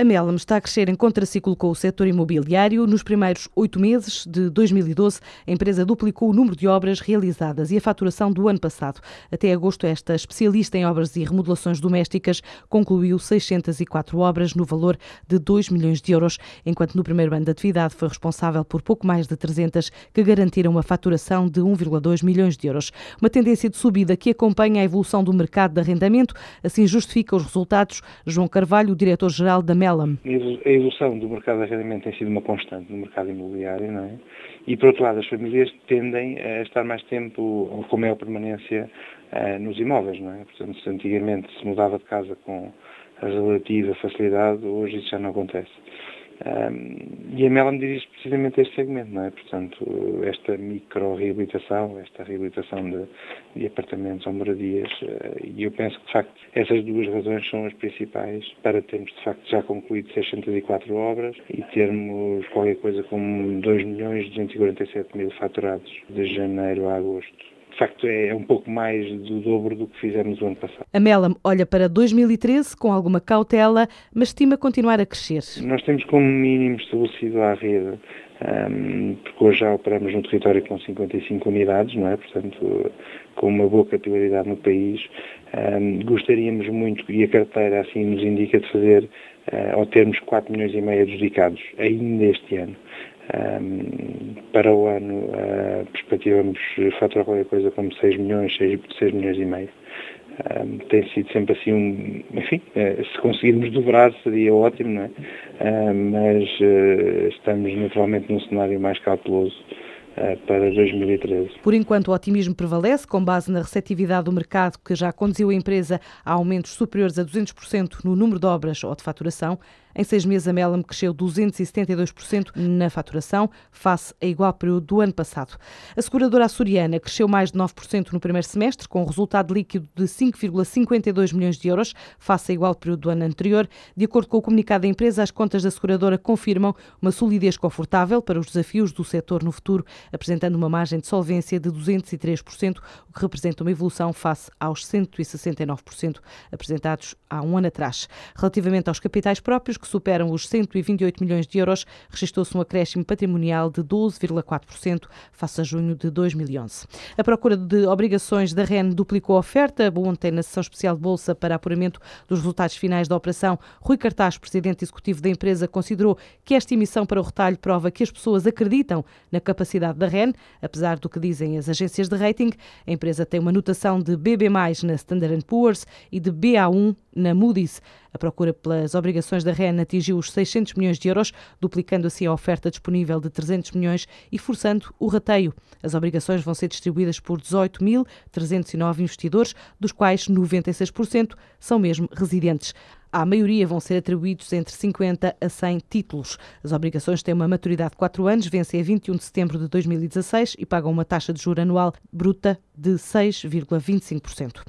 A Melam está a crescer em contraciclo com o setor imobiliário. Nos primeiros oito meses de 2012, a empresa duplicou o número de obras realizadas e a faturação do ano passado. Até agosto, esta especialista em obras e remodelações domésticas concluiu 604 obras no valor de 2 milhões de euros, enquanto no primeiro ano de atividade foi responsável por pouco mais de 300 que garantiram uma faturação de 1,2 milhões de euros. Uma tendência de subida que acompanha a evolução do mercado de arrendamento, assim justifica os resultados João Carvalho, diretor-geral da Melam a evolução do mercado de arrendamento tem sido uma constante no mercado imobiliário, não é? E, por outro lado, as famílias tendem a estar mais tempo com maior permanência uh, nos imóveis, não é? Portanto, se antigamente se mudava de casa com a relativa facilidade, hoje isso já não acontece. Um, e a Mela me dirige precisamente a este segmento, não é? Portanto, esta micro-reabilitação, esta reabilitação de, de, apartamentos ou moradias, uh, e eu penso que, de facto, essas duas razões são as principais para termos, de facto, já concluído 604 obras e termos qualquer coisa como 2 milhões 247 mil faturados de janeiro a agosto de facto é um pouco mais do dobro do que fizemos o ano passado. A Melam olha para 2013 com alguma cautela, mas estima continuar a crescer. Nós temos como mínimo estabelecido à rede, um, porque hoje já operamos no território com 55 unidades, não é? Portanto, com uma boa capilaridade no país. Um, gostaríamos muito, e a carteira assim nos indica, de fazer uh, ou termos 4 milhões e meio adjudicados ainda este ano. Um, para o ano uh, perspectivamos faturar qualquer coisa como 6 milhões, 6, 6 milhões e meio. Um, tem sido sempre assim um, enfim, uh, se conseguirmos dobrar seria ótimo, não é? Uh, mas uh, estamos naturalmente num cenário mais cauteloso para 2013. Por enquanto, o otimismo prevalece, com base na receptividade do mercado que já conduziu a empresa a aumentos superiores a 200% no número de obras ou de faturação. Em seis meses, a Melam cresceu 272% na faturação, face a igual período do ano passado. A seguradora açoriana cresceu mais de 9% no primeiro semestre, com um resultado líquido de 5,52 milhões de euros, face a igual período do ano anterior. De acordo com o comunicado da empresa, as contas da seguradora confirmam uma solidez confortável para os desafios do setor no futuro, apresentando uma margem de solvência de 203%, o que representa uma evolução face aos 169% apresentados há um ano atrás. Relativamente aos capitais próprios, que superam os 128 milhões de euros, registrou-se um acréscimo patrimonial de 12,4% face a junho de 2011. A procura de obrigações da REN duplicou a oferta. Ontem, na sessão especial de Bolsa para apuramento dos resultados finais da operação, Rui Cartaz, presidente executivo da empresa, considerou que esta emissão para o retalho prova que as pessoas acreditam na capacidade da REN, apesar do que dizem as agências de rating. A empresa tem uma notação de BB+, na Standard Poor's e de BA1 na Moody's. A procura pelas obrigações da REN atingiu os 600 milhões de euros, duplicando assim a oferta disponível de 300 milhões e forçando o rateio. As obrigações vão ser distribuídas por 18.309 investidores, dos quais 96% são mesmo residentes. À maioria vão ser atribuídos entre 50 a 100 títulos. As obrigações têm uma maturidade de 4 anos, vencem a 21 de setembro de 2016 e pagam uma taxa de juro anual bruta de 6,25%.